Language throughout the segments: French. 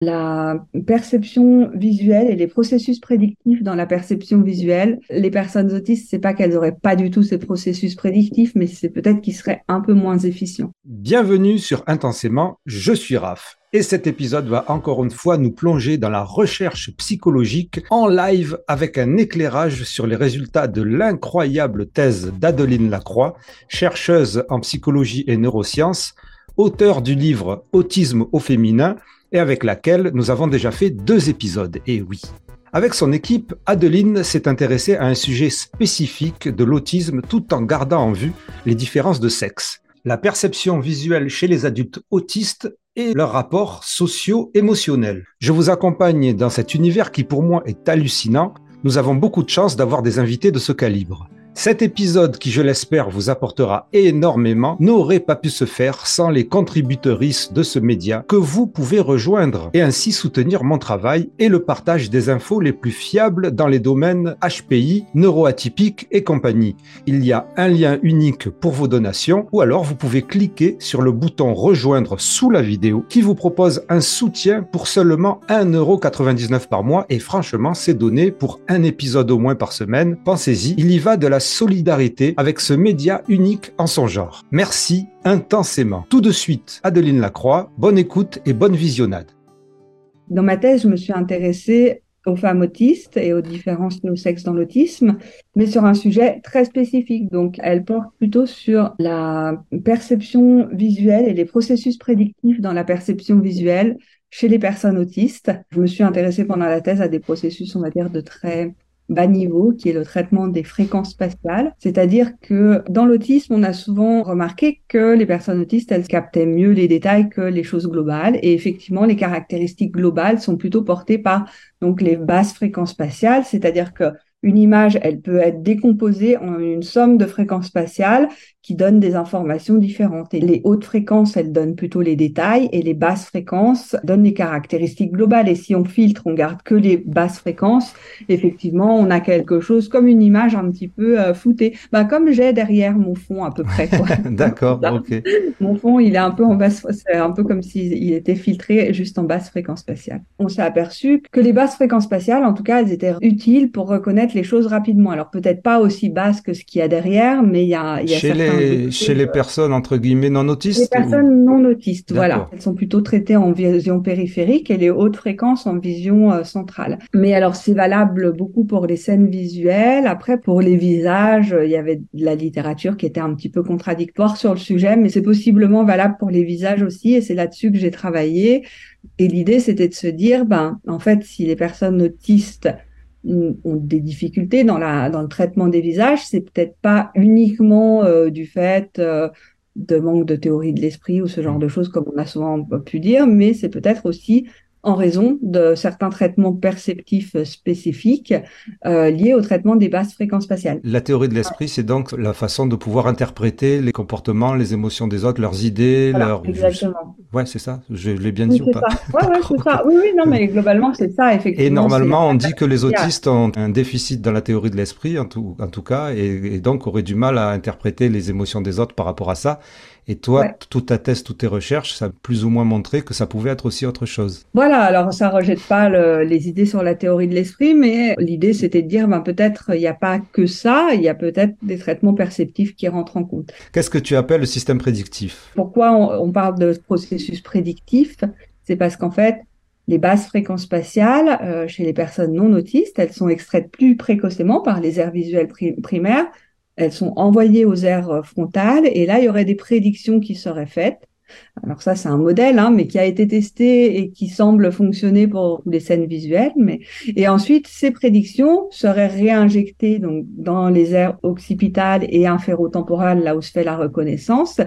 la perception visuelle et les processus prédictifs dans la perception visuelle. Les personnes autistes, c'est pas qu'elles auraient pas du tout ces processus prédictifs, mais c'est peut-être qu'ils seraient un peu moins efficients. Bienvenue sur Intensément, je suis Raph. Et cet épisode va encore une fois nous plonger dans la recherche psychologique en live avec un éclairage sur les résultats de l'incroyable thèse d'Adeline Lacroix, chercheuse en psychologie et neurosciences, auteur du livre Autisme au féminin et avec laquelle nous avons déjà fait deux épisodes. Et oui. Avec son équipe, Adeline s'est intéressée à un sujet spécifique de l'autisme tout en gardant en vue les différences de sexe, la perception visuelle chez les adultes autistes et leurs rapports socio-émotionnels. Je vous accompagne dans cet univers qui pour moi est hallucinant. Nous avons beaucoup de chance d'avoir des invités de ce calibre. Cet épisode, qui je l'espère vous apportera énormément, n'aurait pas pu se faire sans les contributrices de ce média que vous pouvez rejoindre et ainsi soutenir mon travail et le partage des infos les plus fiables dans les domaines HPI, neuroatypiques et compagnie. Il y a un lien unique pour vos donations ou alors vous pouvez cliquer sur le bouton rejoindre sous la vidéo qui vous propose un soutien pour seulement 1,99€ par mois et franchement c'est donné pour un épisode au moins par semaine. Pensez-y, il y va de la solidarité avec ce média unique en son genre. Merci intensément. Tout de suite, Adeline Lacroix, bonne écoute et bonne visionnade. Dans ma thèse, je me suis intéressée aux femmes autistes et aux différences de sexe dans l'autisme, mais sur un sujet très spécifique. Donc, elle porte plutôt sur la perception visuelle et les processus prédictifs dans la perception visuelle chez les personnes autistes. Je me suis intéressée pendant la thèse à des processus, on va dire, de très bas niveau, qui est le traitement des fréquences spatiales. C'est-à-dire que dans l'autisme, on a souvent remarqué que les personnes autistes, elles captaient mieux les détails que les choses globales. Et effectivement, les caractéristiques globales sont plutôt portées par donc les basses fréquences spatiales, c'est-à-dire que une image, elle peut être décomposée en une somme de fréquences spatiales qui donnent des informations différentes. Et les hautes fréquences, elles donnent plutôt les détails et les basses fréquences donnent les caractéristiques globales. Et si on filtre, on garde que les basses fréquences, effectivement, on a quelque chose comme une image un petit peu euh, floutée. Bah, comme j'ai derrière mon fond à peu près. D'accord, ok. Mon fond, il est un peu en basse, c'est un peu comme s'il était filtré juste en basse fréquence spatiale. On s'est aperçu que les basses fréquences spatiales, en tout cas, elles étaient utiles pour reconnaître les choses rapidement. Alors peut-être pas aussi basse que ce qu'il y a derrière, mais il y a, il y a chez les chez les personnes entre guillemets non autistes. Les personnes non autistes, voilà, elles sont plutôt traitées en vision périphérique et les hautes fréquences en vision euh, centrale. Mais alors c'est valable beaucoup pour les scènes visuelles. Après pour les visages, il y avait de la littérature qui était un petit peu contradictoire sur le sujet, mais c'est possiblement valable pour les visages aussi et c'est là-dessus que j'ai travaillé. Et l'idée, c'était de se dire, ben, en fait, si les personnes autistes ont des difficultés dans, la, dans le traitement des visages, c'est peut-être pas uniquement euh, du fait euh, de manque de théorie de l'esprit ou ce genre de choses comme on a souvent pu dire, mais c'est peut-être aussi en raison de certains traitements perceptifs spécifiques euh, liés au traitement des basses fréquences spatiales. La théorie de l'esprit, c'est donc la façon de pouvoir interpréter les comportements, les émotions des autres, leurs idées, leurs... Exactement. Ouais, c'est ça. Je l'ai bien dit ou pas? Ouais, ouais, c'est ça. Oui, oui, non, mais globalement, c'est ça, effectivement. Et normalement, on dit que les autistes ont un déficit dans la théorie de l'esprit, en tout, en tout cas, et, et donc auraient du mal à interpréter les émotions des autres par rapport à ça. Et toi, toute ta thèse, toutes tes recherches, ça a plus ou moins montré que ça pouvait être aussi autre chose. Voilà, alors ça rejette pas les idées sur la théorie de l'esprit, mais l'idée c'était de dire, ben, peut-être il n'y a pas que ça, il y a peut-être des traitements perceptifs qui rentrent en compte. Qu'est-ce que tu appelles le système prédictif? Pourquoi on, parle de processus prédictif? C'est parce qu'en fait, les basses fréquences spatiales euh, chez les personnes non autistes, elles sont extraites plus précocement par les aires visuelles primaires elles sont envoyées aux aires frontales et là, il y aurait des prédictions qui seraient faites alors ça, c'est un modèle, hein, mais qui a été testé et qui semble fonctionner pour les scènes visuelles. Mais et ensuite, ces prédictions seraient réinjectées donc dans les aires occipitales et inférotemporales, là où se fait la reconnaissance,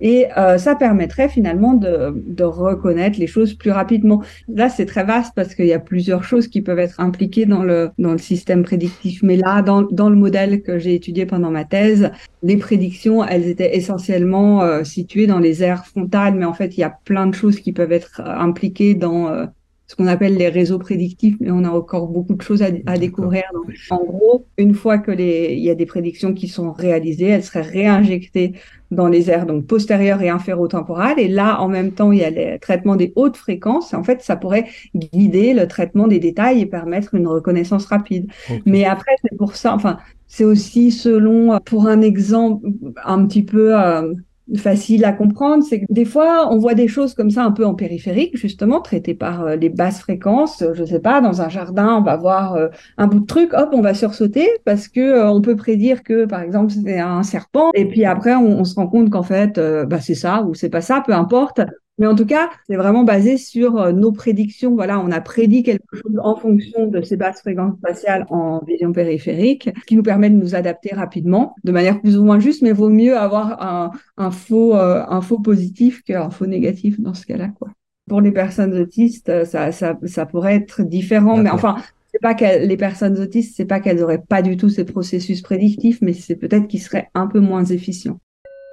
et euh, ça permettrait finalement de, de reconnaître les choses plus rapidement. Là, c'est très vaste parce qu'il y a plusieurs choses qui peuvent être impliquées dans le dans le système prédictif. Mais là, dans dans le modèle que j'ai étudié pendant ma thèse, les prédictions, elles étaient essentiellement euh, situées dans les aires mais en fait, il y a plein de choses qui peuvent être euh, impliquées dans euh, ce qu'on appelle les réseaux prédictifs, mais on a encore beaucoup de choses à, découvrir. en gros, une fois que les, il y a des prédictions qui sont réalisées, elles seraient réinjectées dans les aires donc postérieures et inférotemporales. Et là, en même temps, il y a le traitement des hautes fréquences. En fait, ça pourrait guider le traitement des détails et permettre une reconnaissance rapide. Mais après, c'est pour ça, enfin, c'est aussi selon, pour un exemple un petit peu euh, facile à comprendre, c'est que des fois, on voit des choses comme ça un peu en périphérique, justement, traitées par euh, les basses fréquences. Je sais pas, dans un jardin, on va voir euh, un bout de truc, hop, on va sursauter parce que euh, on peut prédire que, par exemple, c'est un serpent. Et puis après, on, se rend compte qu'en fait, bah, c'est ça ou c'est pas ça, peu importe. Mais en tout cas, c'est vraiment basé sur euh, nos prédictions. Voilà, on a prédit quelque chose en fonction de ces basses fréquences spatiales en vision périphérique, ce qui nous permet de nous adapter rapidement, de manière plus ou moins juste, mais vaut mieux avoir un, un faux, euh, un faux positif qu'un faux négatif dans ce cas-là, quoi. Pour les personnes autistes, euh, ça, ça, ça pourrait être différent, mais enfin, c'est pas les personnes autistes, c'est pas qu'elles auraient pas du tout ces processus prédictifs, mais c'est peut-être qu'ils seraient un peu moins efficients.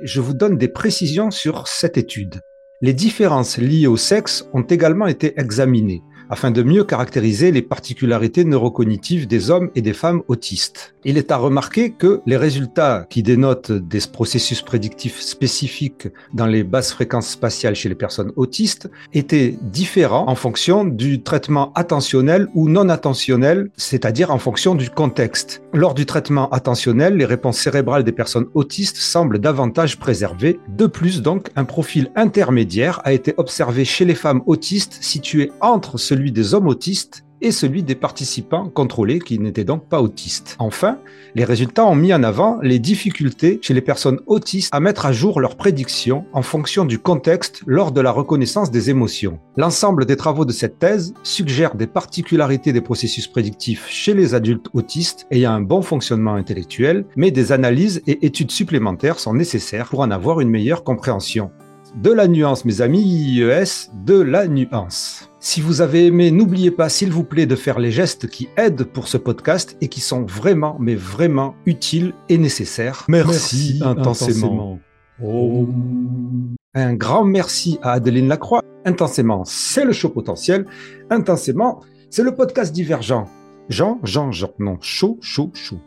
Je vous donne des précisions sur cette étude. Les différences liées au sexe ont également été examinées afin de mieux caractériser les particularités neurocognitives des hommes et des femmes autistes. Il est à remarquer que les résultats qui dénotent des processus prédictifs spécifiques dans les basses fréquences spatiales chez les personnes autistes étaient différents en fonction du traitement attentionnel ou non attentionnel, c'est-à-dire en fonction du contexte. Lors du traitement attentionnel, les réponses cérébrales des personnes autistes semblent davantage préservées. De plus, donc, un profil intermédiaire a été observé chez les femmes autistes situées entre celui des hommes autistes et celui des participants contrôlés qui n'étaient donc pas autistes. Enfin, les résultats ont mis en avant les difficultés chez les personnes autistes à mettre à jour leurs prédictions en fonction du contexte lors de la reconnaissance des émotions. L'ensemble des travaux de cette thèse suggère des particularités des processus prédictifs chez les adultes autistes ayant un bon fonctionnement intellectuel, mais des analyses et études supplémentaires sont nécessaires pour en avoir une meilleure compréhension. De la nuance, mes amis, IES, de la nuance. Si vous avez aimé, n'oubliez pas, s'il vous plaît, de faire les gestes qui aident pour ce podcast et qui sont vraiment, mais vraiment utiles et nécessaires. Merci, intensément. Un grand merci à Adeline Lacroix. Intensément, c'est le show potentiel. Intensément, c'est le podcast divergent. Jean, Jean, Jean, non, chaud, chaud, chaud.